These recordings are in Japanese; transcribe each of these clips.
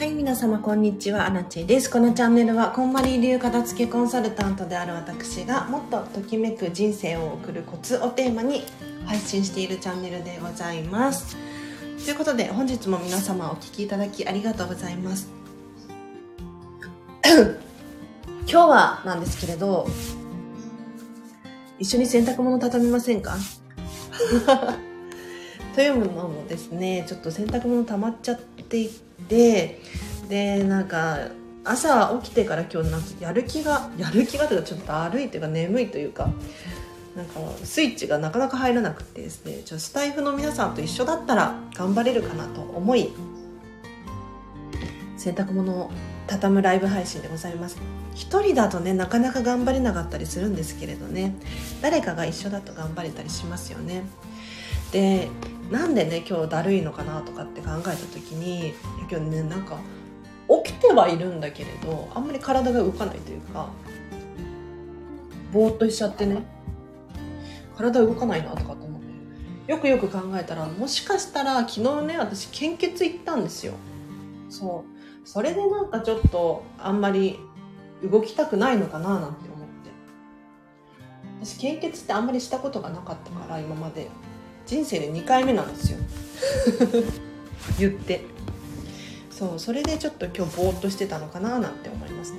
はい、皆様こんにちは、アラチェです。このチャンネルは、こんまり流片付けコンサルタントである私が、もっとときめく人生を送るコツをテーマに配信しているチャンネルでございます。ということで、本日も皆様お聞きいただきありがとうございます。今日はなんですけれど、一緒に洗濯物畳みませんか？というのもですね、ちょっと洗濯物溜まっちゃっていて、で、なんか、朝起きてから今日なんかやる気が、やる気がというかちょっとだるいというか眠いというか、なんかスイッチがなかなか入らなくてですね、ちょスタイフの皆さんと一緒だったら頑張れるかなと思い、洗濯物を畳むライブ配信でございます。一人だとね、なかなか頑張れなかったりするんですけれどね、誰かが一緒だと頑張れたりしますよね。で、なんでね、今日だるいのかなとかって考えた時に、今日ね、なんか、起きてはいるんだけれど、あんまり体が動かないというか、ぼーっとしちゃってね、体動かないなとかって思って、よくよく考えたら、もしかしたら昨日ね、私献血行ったんですよ。そう。それでなんかちょっと、あんまり動きたくないのかななんて思って。私、献血ってあんまりしたことがなかったから、今まで。人生で2回目なんですよ。言って。そう、それでちょっと今日ぼーっとしてたのかななんて思いますね。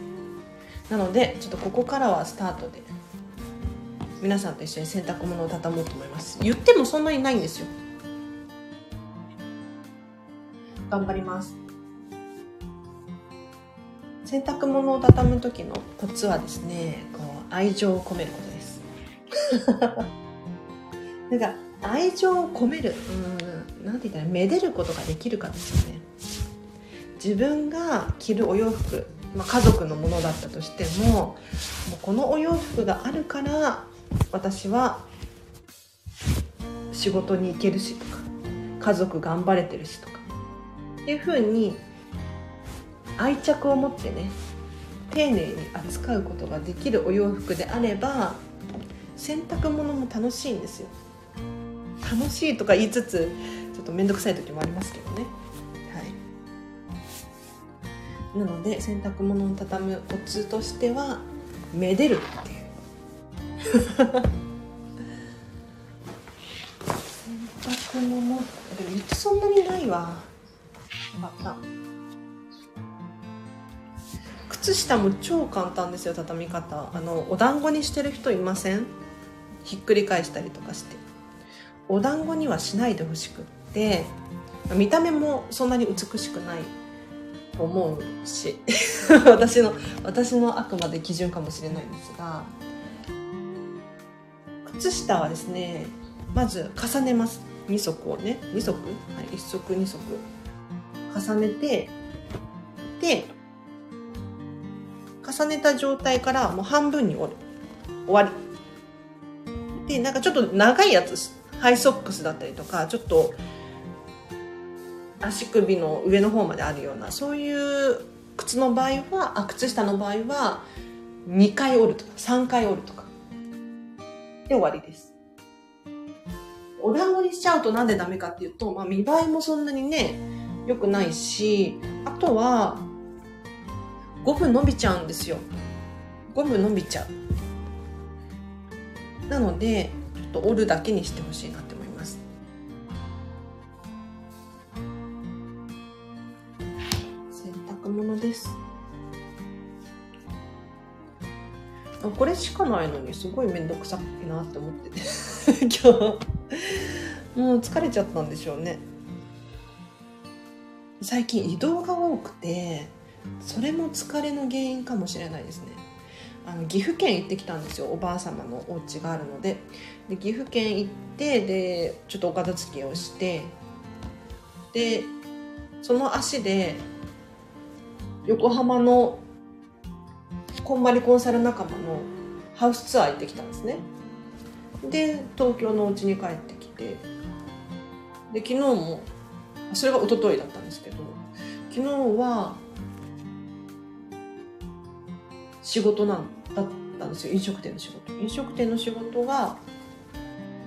なので、ちょっとここからはスタートで、皆さんと一緒に洗濯物を畳もうと思います。言ってもそんなにないんですよ。頑張ります。洗濯物を畳む時のコツはですね、こう愛情を込めることです。なんか愛情を込める、うん、なんて言ったらめでることができるかですよね。自分が着るお洋服、まあ、家族のものだったとしても、もうこのお洋服があるから私は仕事に行けるしとか、家族頑張れてるしとか、っていうふうに愛着を持ってね丁寧に扱うことができるお洋服であれば洗濯物も楽しいんですよ。楽しいとか言いつつちょっと面倒くさい時もありますけどね。はい。なので洗濯物を畳むコツとしてはめでるっていう。洗濯物でもいつそんなにないわ。あった靴下も超簡単ですよ畳み方。あのお団子にしてる人いません？ひっくり返したりとかして。お団子にはしないでほしくって見た目もそんなに美しくないと思うし 私の私のあくまで基準かもしれないんですが靴下はですねまず重ねます。2足をね2足、はい、1足2足。重ねてで重ねた状態からもう半分に折る。終わり。でなんかちょっと長いやつハイソックスだったりとかちょっと足首の上の方まであるようなそういう靴の場合はあ靴下の場合は2回折るとか3回折るとか。で終わりです。お団子にしちゃうとなんでダメかっていうと、まあ、見栄えもそんなにね良くないしあとは5分伸びちゃうんですよ。5分伸びちゃう。なのでと折るだけにしてほしいなって思います。洗濯物です。あこれしかないのにすごい面倒くさいなって思ってて。今日。もう疲れちゃったんでしょうね。最近移動が多くてそれも疲れの原因かもしれないですね。あの岐阜県行ってきたんですよ。おばあ様のお家があるので。で岐阜県行ってでちょっとお片付けをしてでその足で横浜のこんまりコンサル仲間のハウスツアー行ってきたんですね。で東京のお家に帰ってきてで昨日もそれが一昨日だったんですけど昨日は仕事なんだったんですよ。飲食店の仕事。飲食店の仕事が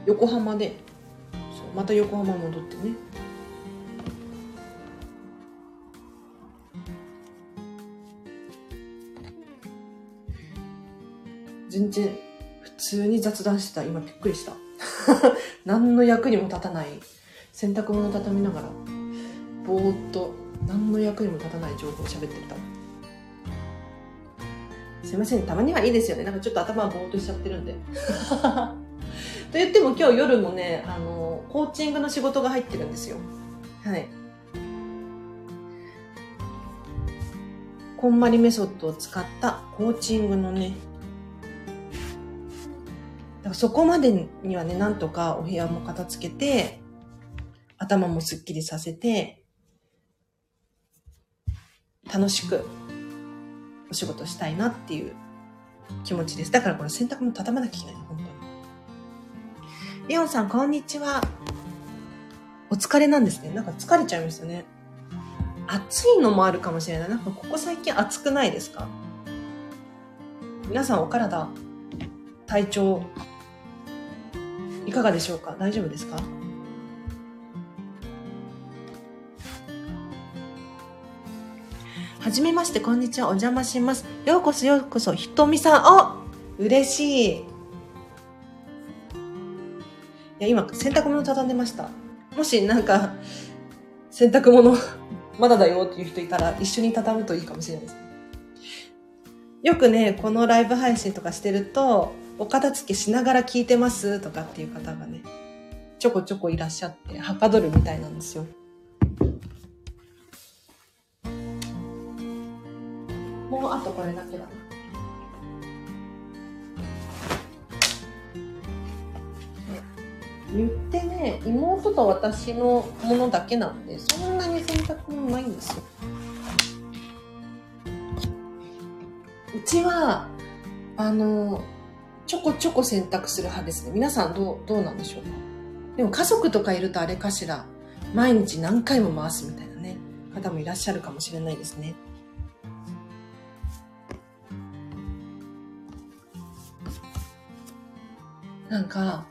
横浜で。そうまた横浜戻ってね。全然普通に雑談してた。今びっくりした。何の役にも立たない。洗濯物畳みながら。ぼーっと何の役にも立たない情報を喋ってた。すいません。たまにはいいですよね。なんかちょっと頭ぼーっとしちゃってるんで。と言っても今日夜もねあのコーチングの仕事が入ってるんですよはいこんまりメソッドを使ったコーチングのねだからそこまでにはね、なんとかお部屋も片付けて、頭もすっきりさせて、楽しくお仕事したいなっていう気持ちです。だからこれ洗濯も畳まなきゃいけない本当に。レオンさん、こんにちは。お疲れなんですね。なんか疲れちゃいましたね。暑いのもあるかもしれない。なんかここ最近暑くないですか？皆さんお体、体調、いかがでしょうか？大丈夫ですか？はじめまして、こんにちは。お邪魔します。ようこそようこそ、ひとみさん。あ嬉しい。今、洗濯物畳んでました。もし、なんか、洗濯物、まだだよっていう人いたら、一緒に畳むといいかもしれないです。よくね、このライブ配信とかしてると、お片付けしながら聞いてますとかっていう方がね、ちょこちょこいらっしゃって、はかどるみたいなんですよ。もうあとこれだけだ言ってね、妹と私のものだけなんで、そんなに洗濯物ないんですよ。うちは、あの、ちょこちょこ選択する派ですね。皆さんどう、どうなんでしょうか？でも家族とかいるとあれかしら、毎日何回も回すみたいなね、方もいらっしゃるかもしれないですね。なんか、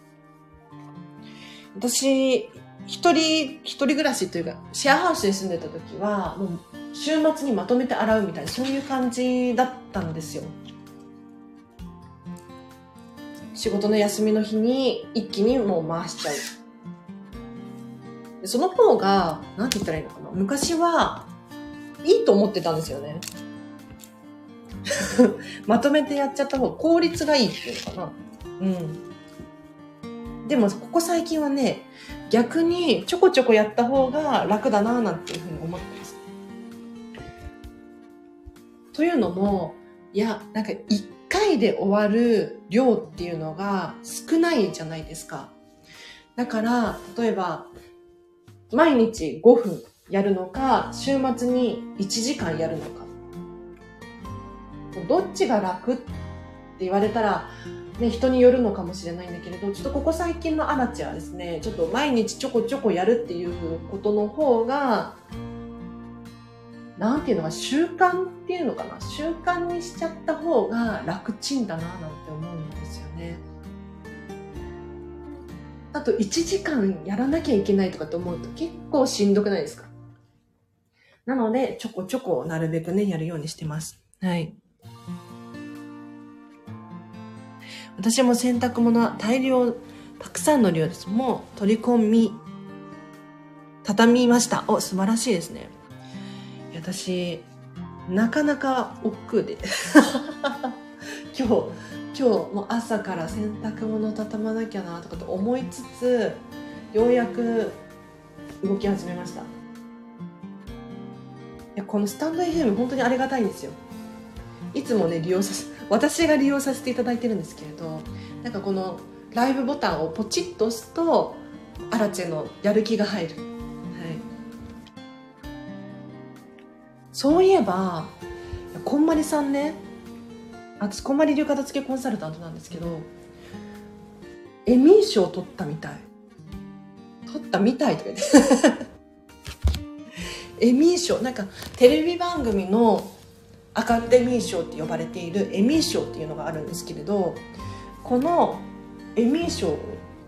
私、一人、一人暮らしというか、シェアハウスに住んでた時は、もう週末にまとめて洗うみたいな、そういう感じだったんですよ。仕事の休みの日に一気にもう回しちゃう。その方が、なんて言ったらいいのかな。昔は、いいと思ってたんですよね。まとめてやっちゃった方が効率がいいっていうのかな。うん。でも、ここ最近はね、逆にちょこちょこやった方が楽だななんていうふうに思ってます。というのも、いや、なんか一回で終わる量っていうのが少ないじゃないですか。だから、例えば、毎日5分やるのか、週末に1時間やるのか。どっちが楽って言われたら、ね、人によるのかもしれないんだけれど、ちょっとここ最近のアラチはですね、ちょっと毎日ちょこちょこやるっていうことの方が、なんていうのか、習慣っていうのかな。習慣にしちゃった方が楽ちんだな、なんて思うんですよね。あと、1時間やらなきゃいけないとかって思うと結構しんどくないですか？なので、ちょこちょこなるべくね、やるようにしてます。はい。私も洗濯物は大量、たくさんの量です。もう取り込み、畳みました。お、素晴らしいですね。私なかなか億劫で 今日今日も朝から洗濯物畳まなきゃなとかと思いつつようやく動き始めましたこのスタンド FM 本当にありがたいんですよいつもね利用させ私が利用させていただいてるんですけれどなんかこのライブボタンをポチッと押すとアラチェのやる気が入る。はい。そういえばこんまりさんね私こんまり流片付けコンサルタントなんですけどエミー賞取ったみたい。取ったみたいとか言って。エミー賞なんかテレビ番組のアカデミー賞って呼ばれているエミー賞っていうのがあるんですけれどこのエミー賞を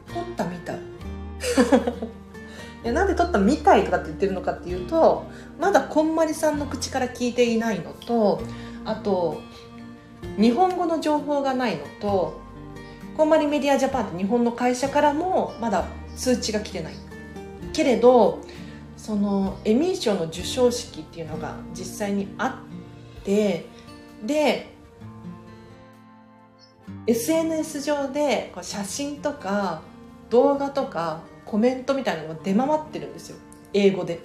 取ったみたい。いやなんで撮ったみたいとかって言ってるのかっていうとまだこんまりさんの口から聞いていないのとあと日本語の情報がないのとこんまりメディアジャパンって日本の会社からもまだ通知が来てない。けれどそのエミー賞の授賞式っていうのが実際にあってで SNS 上でこう写真とか動画とかコメントみたいなのが出回ってるんですよ。英語で。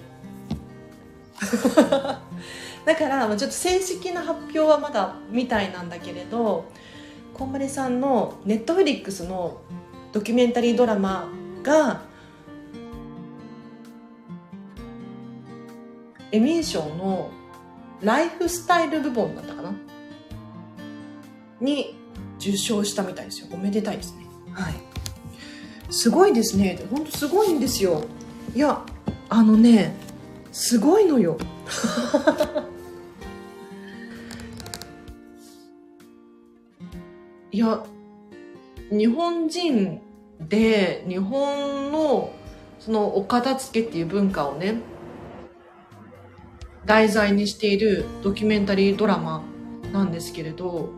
だからちょっと正式な発表はまだみたいなんだけれどこんまりさんのネットフリックスのドキュメンタリードラマがエミー賞のライフスタイル部門だったかな？に受賞したみたいですよ。おめでたいですね。はい。すごいですね。本当すごいんですよ。いやあのねすごいのよ。いや日本人で日本のそのお片付けっていう文化をね題材にしているドキュメンタリードラマなんですけれど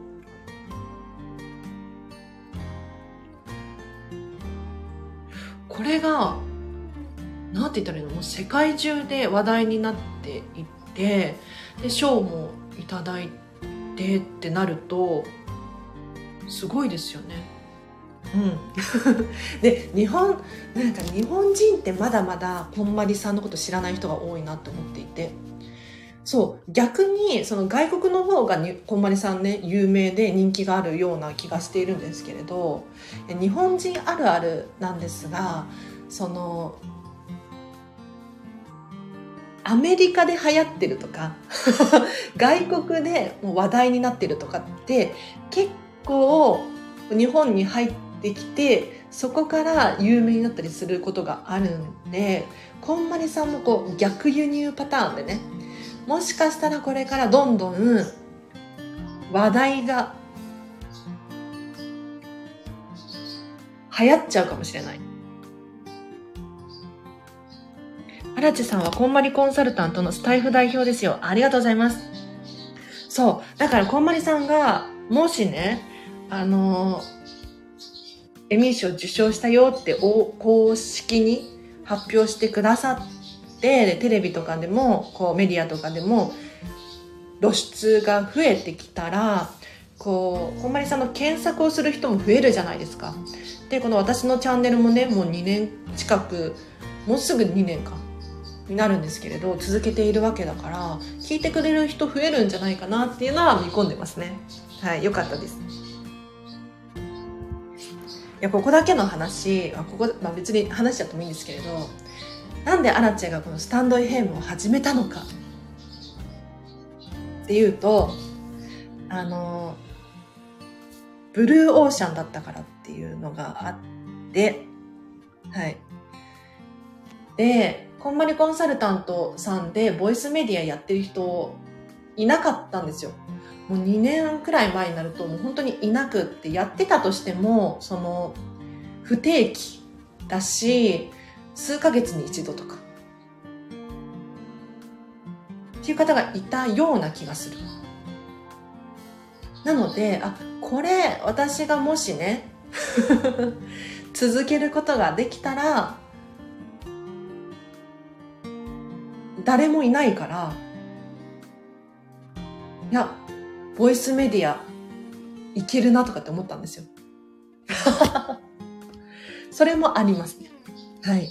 これがなんて言ったらいいの？もう世界中で話題になっていってで賞もいただいてってなるとすごいですよね。うん、で日本なんか日本人ってまだまだこんまりさんのこと知らない人が多いなと思っていて。そう逆にその外国の方がにこんまりさんね有名で人気があるような気がしているんですけれど日本人あるあるなんですがそのアメリカで流行ってるとか 外国でもう話題になってるとかって結構日本に入ってきてそこから有名になったりすることがあるんでこんまりさんもこう逆輸入パターンでねもしかしたらこれからどんどん話題が流行っちゃうかもしれない。荒地さんはこんまりコンサルタントのスタイフ代表ですよ。ありがとうございます。そう。だからこんまりさんが、もしね、あのエミー賞受賞したよって公式に発表してくださってテレビとかでもこうメディアとかでも露出が増えてきたらこうこんまりさんの検索をする人も増えるじゃないですか。でこの私のチャンネルもねもう2年近くもうすぐ2年かになるんですけれど続けているわけだから聞いてくれる人増えるんじゃないかなっていうのは見込んでますねはいよかったですいやここだけの話あここ、まあ、別に話しちゃってもいいんですけれどなんでアラチェがこのスタンド FM を始めたのか。っていうとあのブルーオーシャンだったからっていうのがあってはい。でこんまりコンサルタントさんでボイスメディアやってる人いなかったんですよ。もう2年くらい前になるともう本当にいなくってやってたとしてもその不定期だし数ヶ月に一度とかっていう方がいたような気がするなのであこれ私がもしね 続けることができたら誰もいないからいやボイスメディアいけるなとかって思ったんですよ。それもありますね。はい。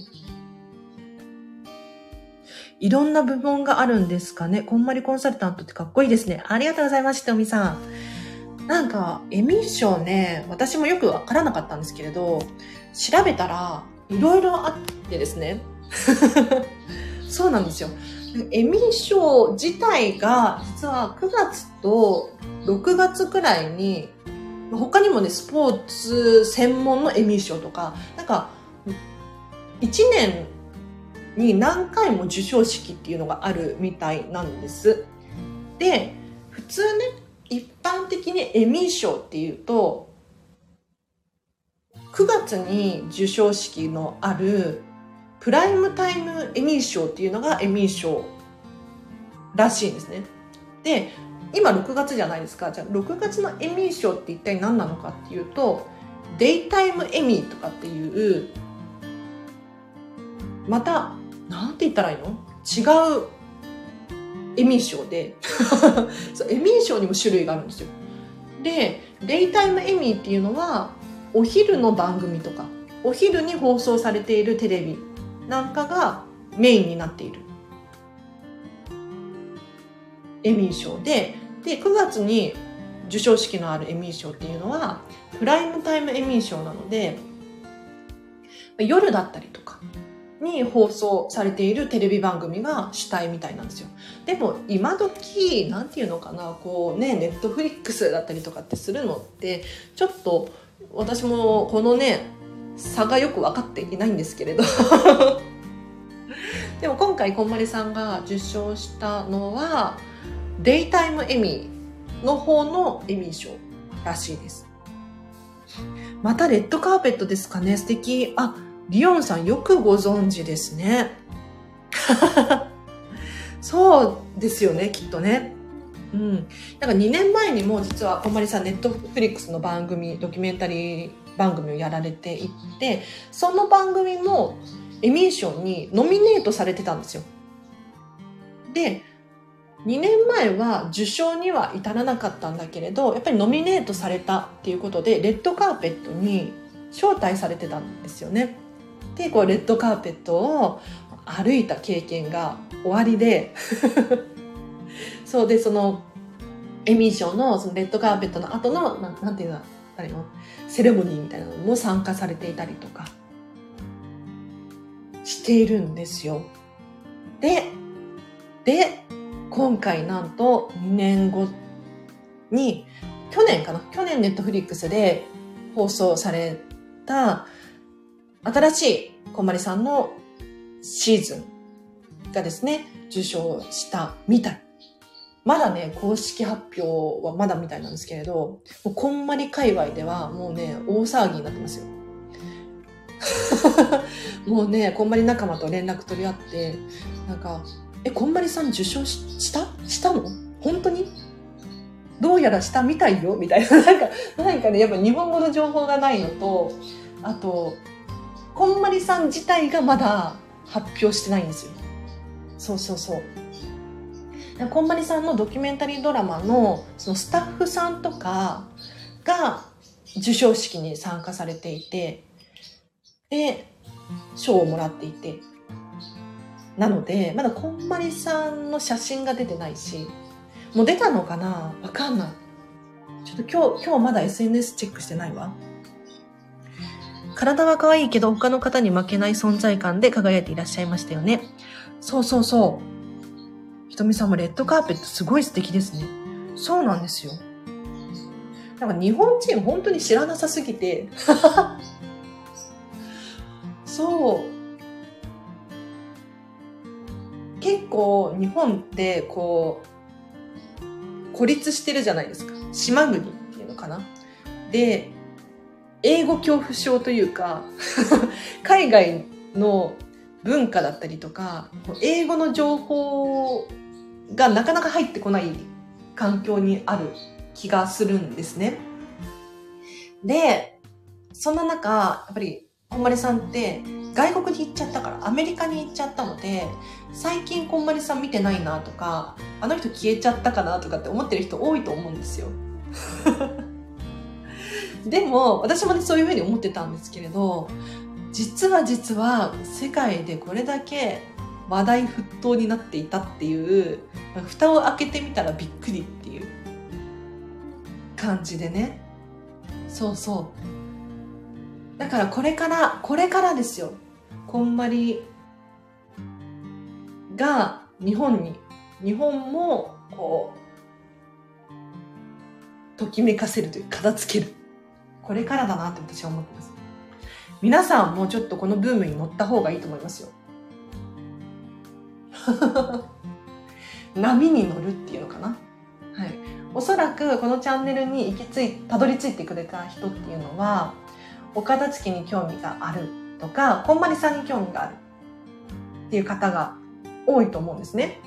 いろんな部門があるんですかね。こんまりコンサルタントってかっこいいですね。ありがとうございます、ひとみさん。なんか、エミー賞ね、私もよくわからなかったんですけれど、調べたら、いろいろあってですね。そうなんですよ。エミー賞自体が実は9月と6月くらいに他にもねスポーツ専門のエミー賞とかなんか1年に何回も授賞式っていうのがあるみたいなんですで普通ね一般的にエミー賞っていうと9月に授賞式のあるプライムタイムエミー賞っていうのがエミー賞らしいんですね。で、今6月じゃないですかじゃあ6月のエミー賞って一体何なのかっていうとデイタイムエミーとかっていうまたなんて言ったらいいの？違うエミー賞で。そうエミー賞にも種類があるんですよ。でデイタイムエミーっていうのはお昼の番組とかお昼に放送されているテレビなんかがメインになっている。エミー賞で。で9月に授賞式のあるエミー賞っていうのはプライムタイムエミー賞なので夜だったりとかに放送されているテレビ番組が主体みたいなんですよ。でも今時なんていうのかなこうねネットフリックスだったりとかってするのってちょっと私もこのね差がよく分かっていないんですけれど。でも今回こんまりさんが受賞したのはデイタイムエミーの方のエミー賞らしいです。またレッドカーペットですかね。素敵。あリオンさんよくご存知ですね そうですよねきっとねうん、なんか2年前にも実はこんまりさんネットフリックスの番組ドキュメンタリー番組をやられていてその番組もエミー賞にノミネートされてたんですよ。で2年前は受賞には至らなかったんだけれどやっぱりノミネートされたっていうことでレッドカーペットに招待されてたんですよね。でこうレッドカーペットを歩いた経験が終わりで。そうでそのエミー賞のそのレッドカーペットの後のななんていうの？誰のセレモニーみたいなのも参加されていたりとか。しているんですよ。で、で、今回なんと2年後に、去年かな？去年ネットフリックスで放送された新しいこんまりさんのシーズンがですね、受賞したみたい。まだね、公式発表はまだみたいなんですけれど、もうこんまり界隈ではもうね、大騒ぎになってますよ。もうね、こんまり仲間と連絡取り合って、なんか、え、こんまりさん受賞した？したの？本当に？どうやらしたみたいよ？みたいな。なんか、何かね、やっぱ日本語の情報がないのと、あと、こんまりさん自体がまだ発表してないんですよ。そうそうそう。こんまりさんのドキュメンタリードラマのそのスタッフさんとかが授賞式に参加されていて、で、賞をもらっていて、なので、まだこんまりさんの写真が出てないし、もう出たのかな？わかんない。ちょっと今日、今日まだ SNS チェックしてないわ。体は可愛いけど他の方に負けない存在感で輝いていらっしゃいましたよね。そうそうそう。ひとみさんもレッドカーペットすごい素敵ですね。そうなんですよ。なんか日本人本当に知らなさすぎて そう結構日本ってこう孤立してるじゃないですか島国っていうのかなで英語恐怖症というか 海外の文化だったりとか英語の情報がなかなか入ってこない環境にある気がするんですね。で、そんな中、やっぱりこんまりさんって外国に行っちゃったからアメリカに行っちゃったので最近こんまりさん見てないなとかあの人消えちゃったかなとかって思ってる人多いと思うんですよ でも私もねそういうふうに思ってたんですけれど実は実は世界でこれだけ話題沸騰になっていたっていう蓋を開けてみたらびっくりっていう感じでねそうそうだからこれから、これからですよ。こんまりが日本に、日本もこう、ときめかせるという、片付ける。これからだなって私は思ってます。皆さんもちょっとこのブームに乗った方がいいと思いますよ。波に乗るっていうのかな。はい。おそらくこのチャンネルに行き着い、たどり着いてくれた人っていうのは、お片付けに興味があるとか、こんまりさんに興味があるっていう方が多いと思うんですね。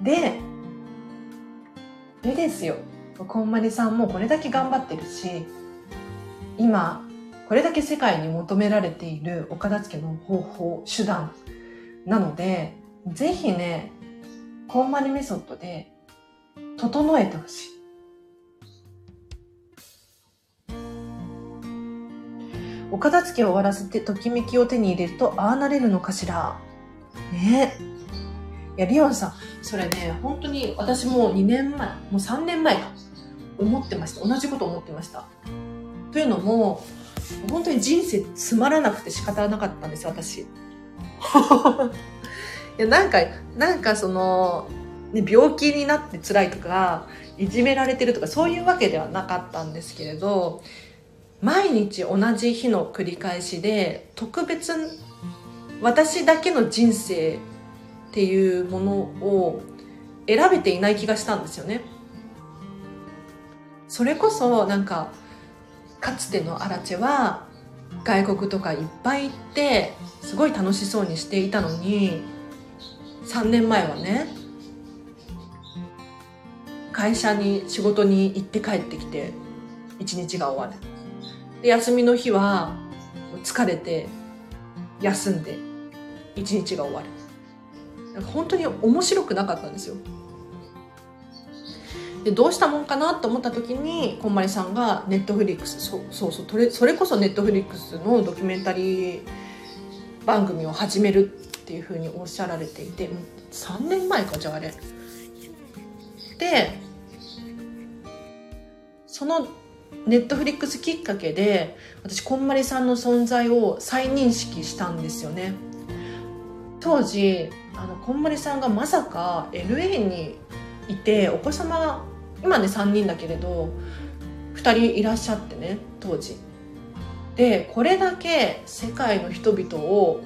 で、絵ですよ。こんまりさんもこれだけ頑張ってるし、今、これだけ世界に求められているお片付けの方法、手段なので、ぜひね、こんまりメソッドで整えてほしい。お片付けを終わらせてときめきを手に入れるとああなれるのかしら。ねいや、リオンさん、それね、本当に私も2年前、もう3年前か、思ってました。同じこと思ってました。というのも、本当に人生つまらなくて仕方なかったんです私。いや、なんか、なんかその、ね、病気になって辛いとか、いじめられてるとか、そういうわけではなかったんですけれど、毎日同じ日の繰り返しで、特別、私だけの人生っていうものを選べていない気がしたんですよね。それこそ、なんか、かつてのアラチェは外国とかいっぱい行ってすごい楽しそうにしていたのに3年前はね会社に仕事に行って帰ってきて一日が終わる。で休みの日は疲れて休んで一日が終わる。本当に面白くなかったんですよ。でどうしたもんかなと思った時にこんまりさんがネットフリックスそうそうそうそれそれこそネットフリックスのドキュメンタリー番組を始めるっていうふうにおっしゃられていて3年前かじゃああれ。でそのネットフリックスきっかけで私こんまりさんの存在を再認識したんですよね。当時あのこんまりさんがまさか LA にいてお子様今ね3人だけれど2人いらっしゃってね当時。でこれだけ世界の人々を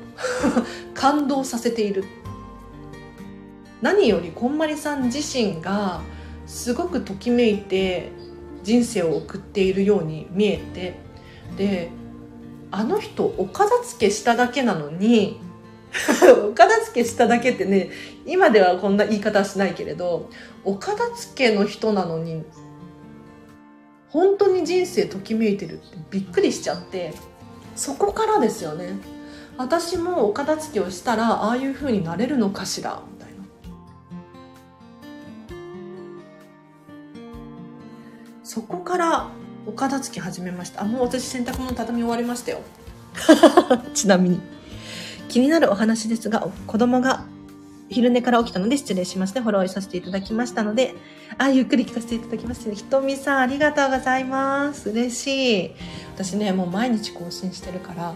感動させている。何よりこんまりさん自身がすごくときめいて人生を送っているように見えて。であの人お片付けしただけなのに お片付けしただけってね今ではこんな言い方はしないけれどお片付けの人なのに本当に人生ときめいてるってびっくりしちゃってそこからですよね。私もお片付けをしたらああいう風になれるのかしらみたいな。そこからお片付け始めました。あもう私洗濯物畳み終わりましたよ。ちなみに。気になるお話ですが子供が昼寝から起きたので失礼しまして、フォローさせていただきましたので、あ、ゆっくり聞かせていただきまして、ひとみさんありがとうございます。嬉しい。私ね、もう毎日更新してるから、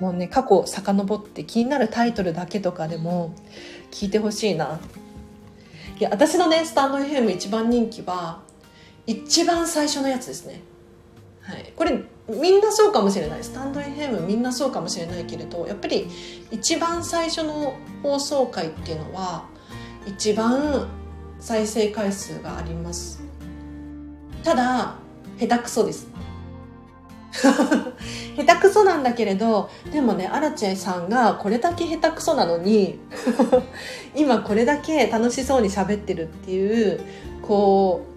もうね、過去遡って気になるタイトルだけとかでも聞いてほしいな。いや、私のね、スタンド FM 一番人気は、一番最初のやつですね。はい。これ、みんなそうかもしれないスタンド FM みんなそうかもしれないけれどやっぱり一番最初の放送回っていうのは一番再生回数があります。ただ下手くそです。下手くそなんだけれどでもねアラチェさんがこれだけ下手くそなのに 今これだけ楽しそうに喋ってるっていうこう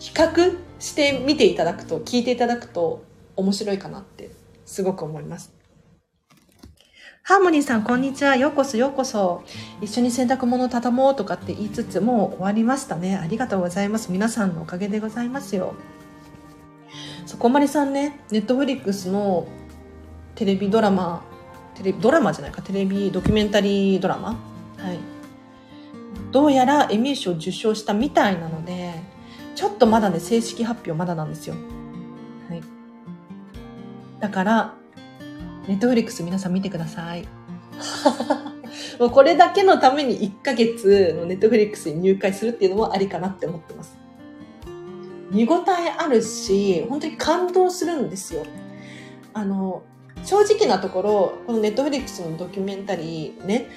比較して見ていただくと、聞いていただくと面白いかなってすごく思います。ハーモニーさん、こんにちは。ようこそ、ようこそ。一緒に洗濯物を畳もうとかって言いつつ、もう終わりましたね。ありがとうございます。皆さんのおかげでございますよ。そこまりさんね、ネットフリックスのテレビドラマ、テレビ、ドラマじゃないか、テレビドキュメンタリードラマはい。どうやらエミー賞を受賞したみたいなので、ちょっとまだね、正式発表まだなんですよ。はい。だから、ネットフリックス皆さん見てください。もうこれだけのために1ヶ月のネットフリックスに入会するっていうのもありかなって思ってます。見応えあるし、本当に感動するんですよ。あの、正直なところ、このネットフリックスのドキュメンタリーね、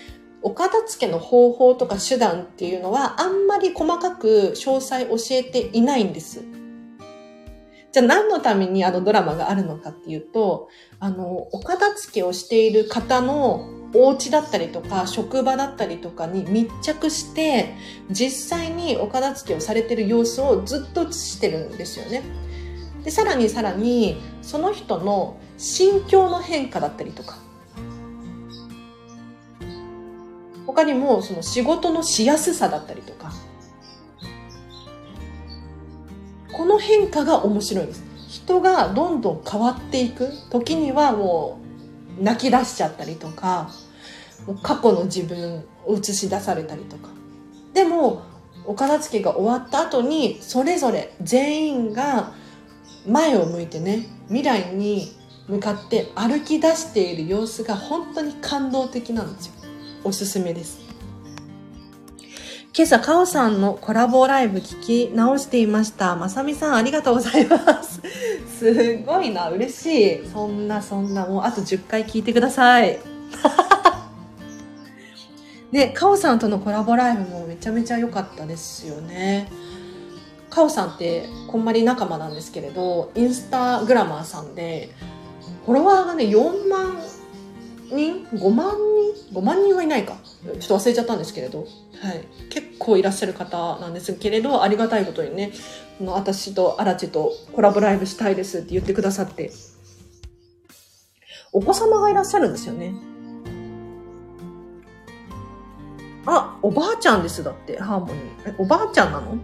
お片付けの方法とか手段っていうのはあんまり細かく詳細教えていないんです。じゃあ何のためにあのドラマがあるのかっていうと、あの、お片付けをしている方のお家だったりとか職場だったりとかに密着して実際にお片付けをされてる様子をずっと映してるんですよね。でさらにさらにその人の心境の変化だったりとか他にもその仕事のしやすさだったりとかこの変化が面白いです。人がどんどん変わっていく。時にはもう泣き出しちゃったりとか過去の自分を映し出されたりとか。でもお片付けが終わった後にそれぞれ全員が前を向いてね未来に向かって歩き出している様子が本当に感動的なんですよ。おすすめです今朝、かおさんのコラボライブ聞き直していました。まさみさん、ありがとうございます。すごいな、嬉しい。そんな、そんな、もうあと10回聞いてください。ね、かおさんとのコラボライブもめちゃめちゃ良かったですよね。かおさんってこんまり仲間なんですけれど、インスタグラマーさんで、フォロワーがね、4万人 ?5 万人 ?5 万人はいないか。ちょっと忘れちゃったんですけれど。はい。結構いらっしゃる方なんですけれど、ありがたいことにね、私と荒地とコラボライブしたいですって言ってくださって。お子様がいらっしゃるんですよね。あ、おばあちゃんです、だって、ハーモニー。え、おばあちゃんなの？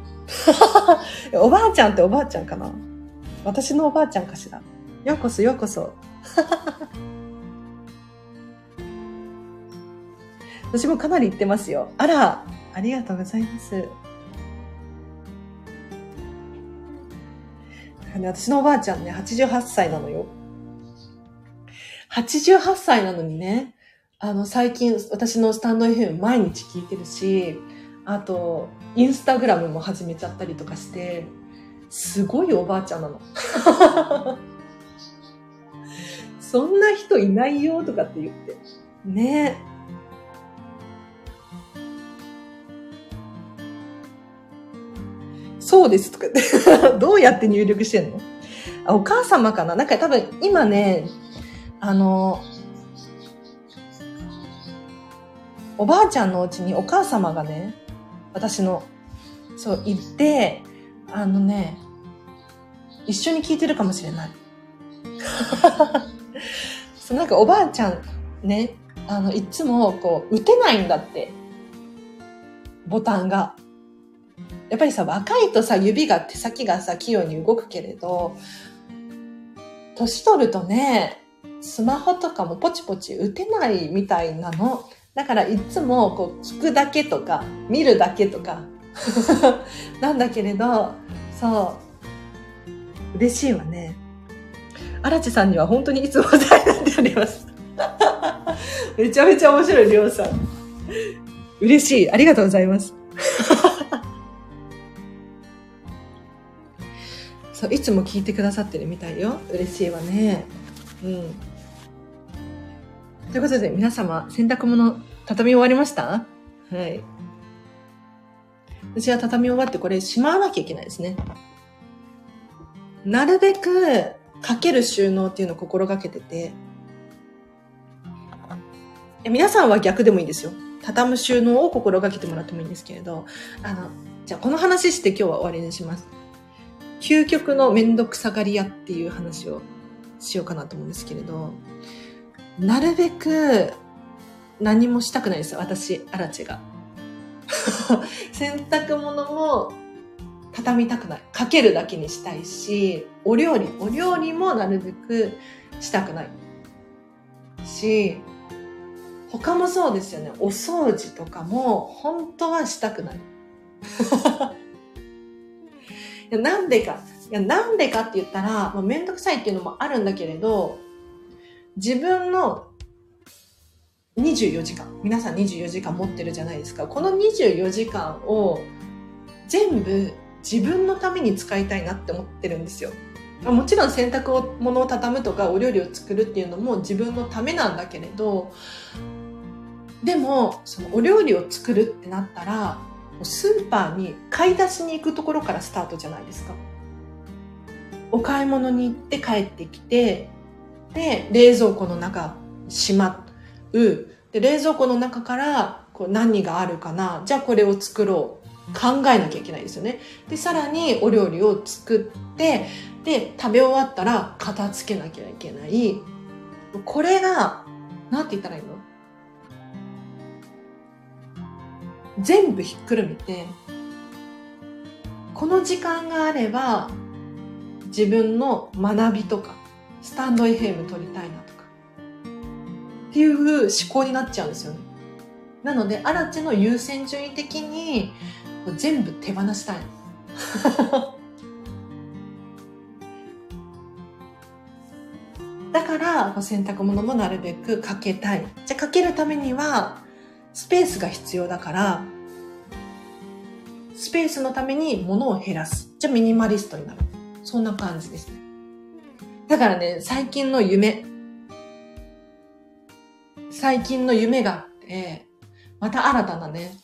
おばあちゃんっておばあちゃんかな？私のおばあちゃんかしら。ようこそ、ようこそ。私もかなり行ってますよ。あら、ありがとうございます。私のおばあちゃんね、88歳なのよ。88歳なのにね、あの、最近私のスタンド FM 毎日聞いてるし、あと、インスタグラムも始めちゃったりとかして、すごいおばあちゃんなの。そんな人いないよとかって言って。ねそうですとか どうやって入力してんの？あ、お母様かな？なんか多分今ね、あの、おばあちゃんのお家にお母様がね、私の、そう、行って、あのね、一緒に聞いてるかもしれない。そうなんかおばあちゃんね、あの、いつもこう、打てないんだって。ボタンが。やっぱりさ、若いとさ、指が、手先がさ、器用に動くけれど、年取るとね、スマホとかもポチポチ打てないみたいなの。だからいつもこう聞くだけとか、見るだけとか、なんだけれど、そう、嬉しいわね。荒地さんには本当にいつもお世話になっております。めちゃめちゃ面白い、りょうさん。嬉しい。ありがとうございます。そう、いつも聞いてくださってるみたいよ。嬉しいわね。うん。ということで、皆様、洗濯物、畳み終わりました？はい。私は畳み終わってこれしまわなきゃいけないですね。なるべくかける収納っていうのを心がけてて、皆さんは逆でもいいんですよ。畳む収納を心がけてもらってもいいんですけれど、あの、じゃあこの話して今日は終わりにします。究極のめんどくさがり屋っていう話をしようかなと思うんですけれど、なるべく何もしたくないですよ、私、アラチが。洗濯物も畳みたくない。かけるだけにしたいし、お料理、お料理もなるべくしたくない。し、他もそうですよね。お掃除とかも本当はしたくない。やなんでか。いや、なんでかって言ったら、まあ、めんどくさいっていうのもあるんだけれど、自分の24時間、皆さん24時間持ってるじゃないですか。この24時間を全部自分のために使いたいなって思ってるんですよ。もちろん洗濯物を畳むとかお料理を作るっていうのも自分のためなんだけれど、でも、そのお料理を作るってなったら、スーパーに買い出しに行くところからスタートじゃないですか。お買い物に行って帰ってきて、で、冷蔵庫の中しまう、で冷蔵庫の中からこう何があるかな。じゃあこれを作ろう。考えなきゃいけないですよね。でさらにお料理を作ってで食べ終わったら片付けなきゃいけない。これが何て言ったらいいの？全部ひっくるめてこの時間があれば自分の学びとかスタンド FM 撮りたいなとかっていう思考になっちゃうんですよね。なので、アラチの優先順位的に全部手放したい。だから、洗濯物もなるべくかけたい。じゃあかけるためには、スペースが必要だから、スペースのために物を減らす。じゃあミニマリストになる。そんな感じですね。だからね、最近の夢。最近の夢があって、また新たなね、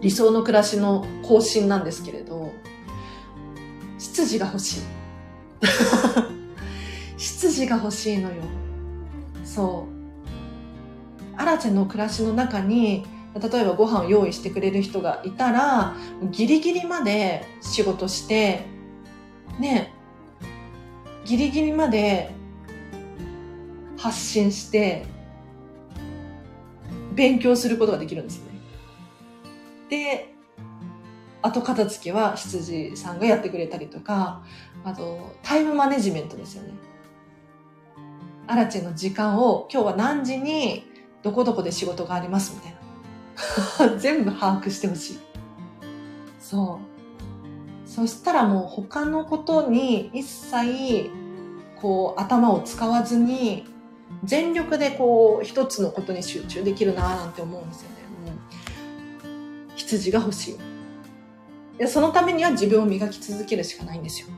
理想の暮らしの更新なんですけれど、執事が欲しい。執事が欲しいのよ。そう。アラチェの暮らしの中に、例えばご飯を用意してくれる人がいたら、ギリギリまで仕事して、ね、ギリギリまで発信して、勉強することができるんですね。で、後片付けは羊さんがやってくれたりとか、あと、タイムマネジメントですよね。アラチェの時間を今日は何時にどこどこで仕事がありますみたいな。全部把握してほしい。そう。そしたらもう他のことに一切こう頭を使わずに全力でこう一つのことに集中できるななんて思うんですよね。うん羊が欲しい。いやそのためには自分を磨き続けるしかないんですよ。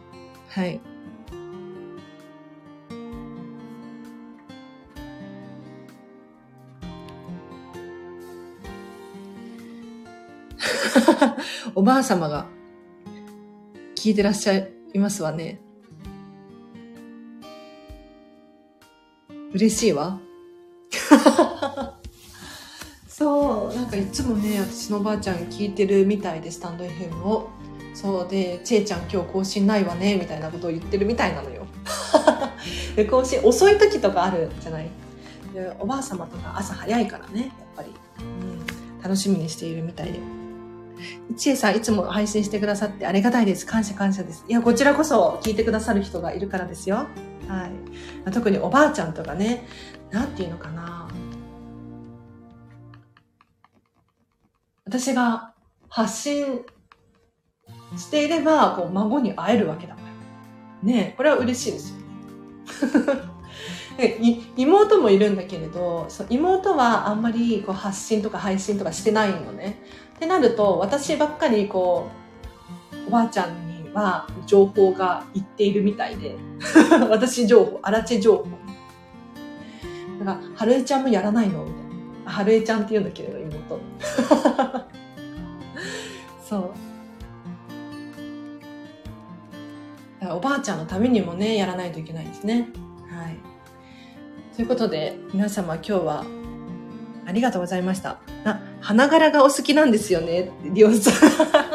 はい。おばあ様が聞いてらっしゃいますわね。嬉しいわ。そう、なんかいつもね、私のおばあちゃん聞いてるみたいで、スタンド FM を。そうで、ちえちゃん今日更新ないわね、みたいなことを言ってるみたいなのよ。で更新遅い時とかあるじゃない？でおばあ様とか朝早いからね、やっぱり。うん、楽しみにしているみたいで。ちえさん、いつも配信してくださってありがたいです。感謝感謝です。いや、こちらこそ聞いてくださる人がいるからですよ。はい。特におばあちゃんとかね、なんていうのかな。私が発信していれば、こう、孫に会えるわけだから。ねこれは嬉しいですよね。妹もいるんだけれどそう、妹はあんまりこう発信とか配信とかしてないのね。ってなると、私ばっかりこう、おばあちゃんには情報がいっているみたいで、私情報、あらち情報。だから、はるえちゃんもやらないの？みたいな。はるえちゃんって言うんだけれど、妹。そう。おばあちゃんのためにもね、やらないといけないですね。ということで、皆様今日はありがとうございました。あ、花柄がお好きなんですよね、りょうさん。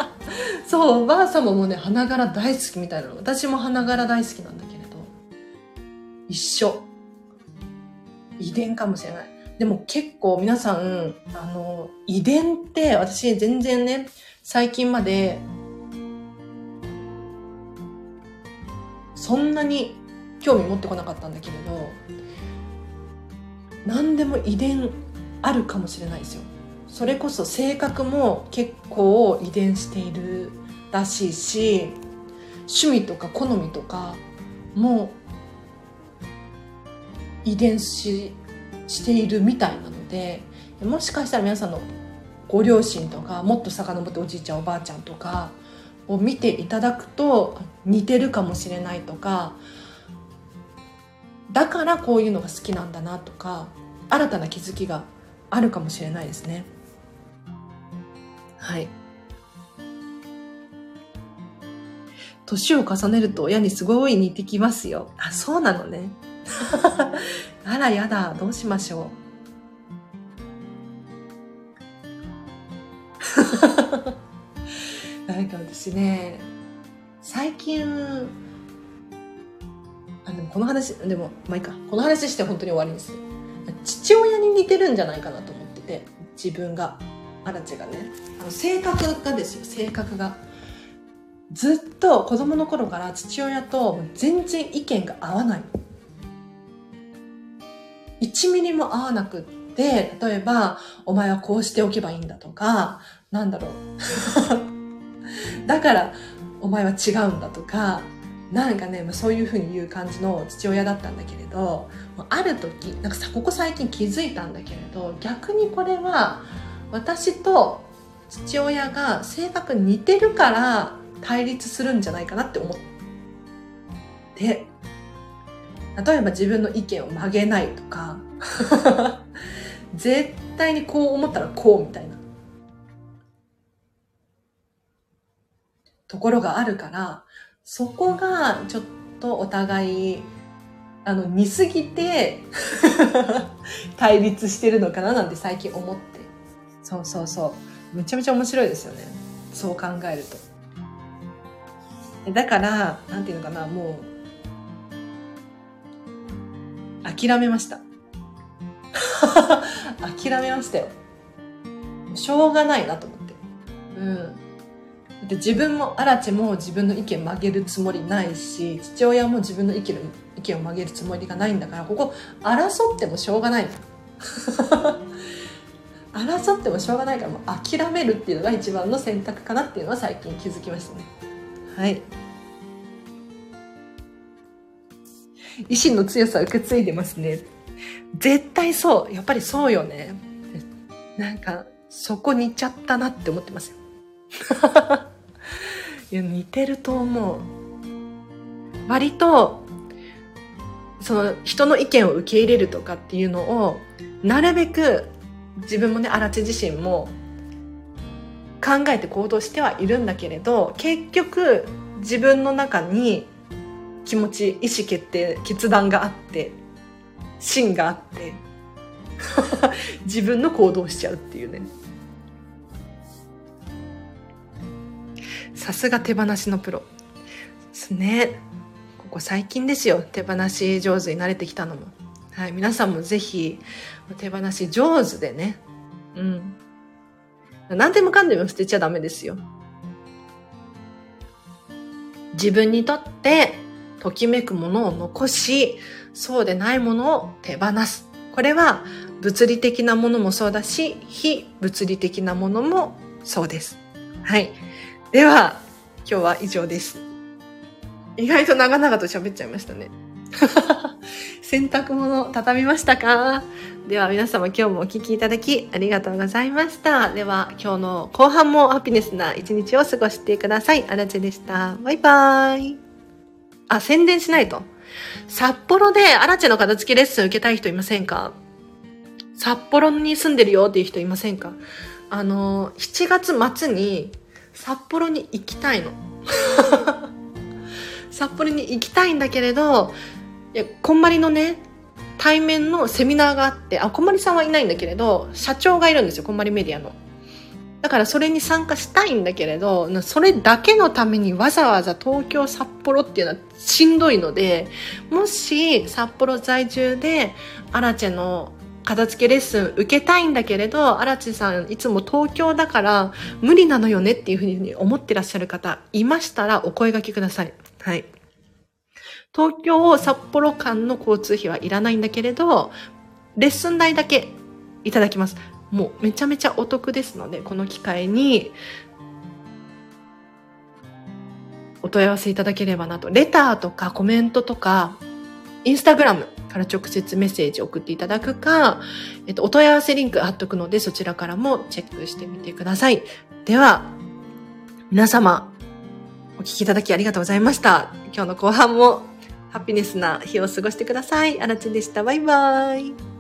そう、おばあ様もね、花柄大好きみたいなの。私も花柄大好きなんだけれど。一緒。遺伝かもしれない。でも結構皆さん、あの、遺伝って私全然ね、最近まで、そんなに興味持ってこなかったんだけれど、何でも遺伝あるかもしれないですよ。それこそ性格も結構遺伝しているらしいし趣味とか好みとかも遺伝ししているみたいなのでもしかしたら皆さんのご両親とかもっと遡っておじいちゃんおばあちゃんとかを見ていただくと似てるかもしれないとかだからこういうのが好きなんだなとか新たな気づきがあるかもしれないですね。はい。年を重ねると親にすごい似てきますよ。あそうなのね。あらやだどうしましょう。なんか私ね最近あでもこの話でもまあいいか。この話して本当に終わりにする。父親に似てるんじゃないかなと思ってて、自分が。アラチがね。あの性格がですよ、性格が。ずっと子供の頃から父親と全然意見が合わない。1ミリも合わなくって、例えば、お前はこうしておけばいいんだとか、なんだろう。だから、お前は違うんだとか、なんかね、そういうふうに言う感じの父親だったんだけれど、ある時、なんかさ、ここ最近気づいたんだけれど、逆にこれは、私と父親が性格似てるから対立するんじゃないかなって思って、例えば自分の意見を曲げないとか、絶対にこう思ったらこうみたいな。ところがあるから、そこがちょっとお互い、あの、似すぎて 対立してるのかななんて最近思って。そうそうそう。めちゃめちゃ面白いですよね。そう考えると。だから、なんていうのかな、もう、諦めました。諦めましたよ。しょうがないなと思って。うん。で自分もアラチも自分の意見曲げるつもりないし父親も自分の意見意見を曲げるつもりがないんだからここ争ってもしょうがない 争ってもしょうがないからもう諦めるっていうのが一番の選択かなっていうのは最近気づきましたね。はい。意志の強さ受け継いでますね。絶対そう。やっぱりそうよね。なんかそこに行っちゃったなって思ってますよ。いや似てると思う。割とその人の意見を受け入れるとかっていうのをなるべく自分もね荒地自身も考えて行動してはいるんだけれど結局自分の中に気持ち意思決定決断があって芯があって 自分の行動しちゃうっていうね。さすが手放しのプロ。ですね。ここ最近ですよ。手放し上手になれてきたのも。はい。皆さんもぜひ手放し上手でね。うん。何でもかんでも捨てちゃダメですよ。自分にとってときめくものを残しそうでないものを手放す。これは物理的なものもそうだし非物理的なものもそうです。はい。では、今日は以上です。意外と長々と喋っちゃいましたね。洗濯物畳みましたか？では皆様今日もお聴きいただきありがとうございました。では今日の後半もハピネスな一日を過ごしてください。あらちでした。バイバーイ。あ、宣伝しないと。札幌でアラチェの片付きレッスン受けたい人いませんか？札幌に住んでるよっていう人いませんか？あの、7月末に札幌に行きたいの。札幌に行きたいんだけれどいやこんまりのね対面のセミナーがあってあこんまりさんはいないんだけれど社長がいるんですよこんまりメディアの。だからそれに参加したいんだけれどそれだけのためにわざわざ東京札幌っていうのはしんどいのでもし札幌在住でアラチェの片付けレッスン受けたいんだけれど、荒地さんいつも東京だから無理なのよねっていうふうに思ってらっしゃる方いましたらお声掛けください。はい。東京札幌間の交通費はいらないんだけれど、レッスン代だけいただきます。もうめちゃめちゃお得ですので、この機会にお問い合わせいただければなと。レターとかコメントとか、インスタグラムから直接メッセージ送っていただくか、えっと、お問い合わせリンク貼っとくので、そちらからもチェックしてみてください。では、皆様、お聞きいただきありがとうございました。今日の後半もハピネスな日を過ごしてください。あらちでした。バイバーイ。